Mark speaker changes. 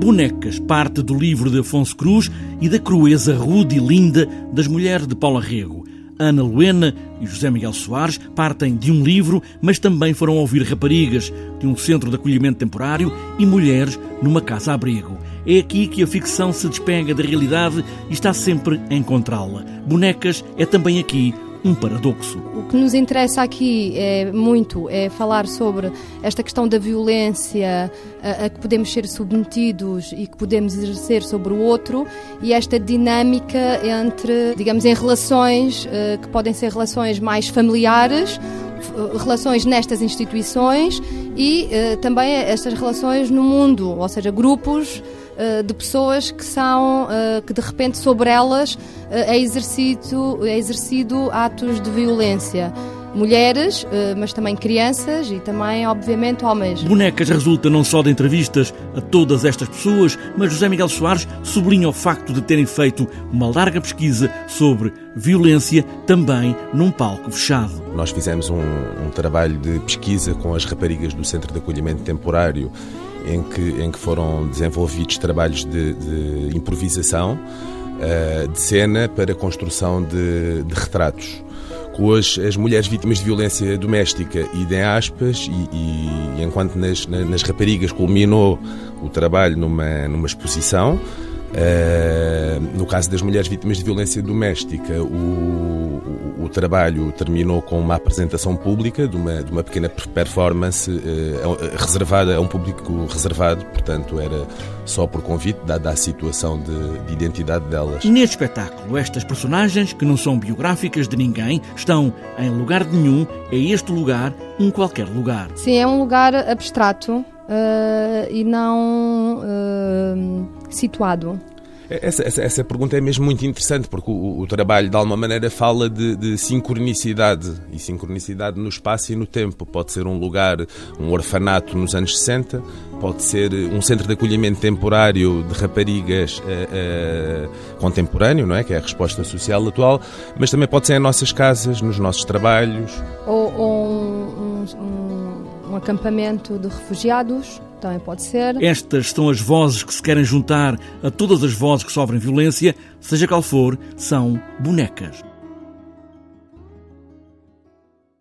Speaker 1: Bonecas parte do livro de Afonso Cruz e da crueza rude e linda das mulheres de Paula Rego. Ana Luena e José Miguel Soares partem de um livro, mas também foram ouvir raparigas de um centro de acolhimento temporário e mulheres numa casa-abrigo. É aqui que a ficção se despega da realidade e está sempre a encontrá-la. Bonecas é também aqui um paradoxo.
Speaker 2: O que nos interessa aqui é muito é falar sobre esta questão da violência a, a, que podemos ser submetidos e que podemos exercer sobre o outro e esta dinâmica entre, digamos, em relações uh, que podem ser relações mais familiares, relações nestas instituições e uh, também estas relações no mundo, ou seja, grupos uh, de pessoas que são, que de repente sobre elas é, exercido, é exercido atos de violência mulheres, mas também crianças e também, obviamente, homens.
Speaker 1: Bonecas resulta não só de entrevistas a todas estas pessoas, mas José Miguel Soares sublinha o facto de terem feito uma larga pesquisa sobre violência também num palco fechado.
Speaker 3: Nós fizemos um, um trabalho de pesquisa com as raparigas do Centro de Acolhimento Temporário em que, em que foram desenvolvidos trabalhos de, de improvisação uh, de cena para construção de, de retratos com as, mulheres vítimas de violência doméstica de aspas e, e enquanto nas, nas raparigas culminou o trabalho numa, numa exposição Uh, no caso das mulheres vítimas de violência doméstica, o, o, o, trabalho terminou com uma apresentação pública de uma, de uma pequena performance uh, reservada a um público reservado, portanto era só por convite, dada a situação de, de identidade delas.
Speaker 1: Neste espetáculo, estas personagens, que não são biográficas de ninguém, estão em lugar nenhum, é este lugar um qualquer lugar.
Speaker 2: Sim, é um lugar abstrato uh, e não uh, situado.
Speaker 3: Essa, essa, essa, pergunta é mesmo muito interessante, porque o, o trabalho, de alguma maneira, fala de, de, sincronicidade. E sincronicidade no espaço e no tempo. Pode ser um lugar, um orfanato nos anos 60, pode ser um centro de acolhimento temporário de raparigas uh, uh, contemporâneo, não é? Que é a resposta social atual, mas também pode ser em nossas casas, nos nossos trabalhos.
Speaker 2: Ou, ou um, um, um acampamento de refugiados também pode ser.
Speaker 1: Estas são as vozes que se querem juntar a todas as vozes que sofrem violência, seja qual for, são bonecas.